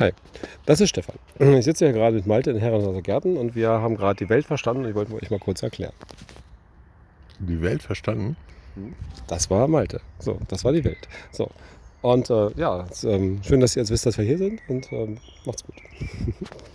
Hi, das ist Stefan. Ich sitze hier gerade mit Malte in Herrenhauser Gärten und wir haben gerade die Welt verstanden und ich wollte euch mal kurz erklären. Die Welt verstanden? Das war Malte. So, das war die Welt. So. Und äh, ja, es, ähm, schön, dass ihr jetzt wisst, dass wir hier sind und ähm, macht's gut.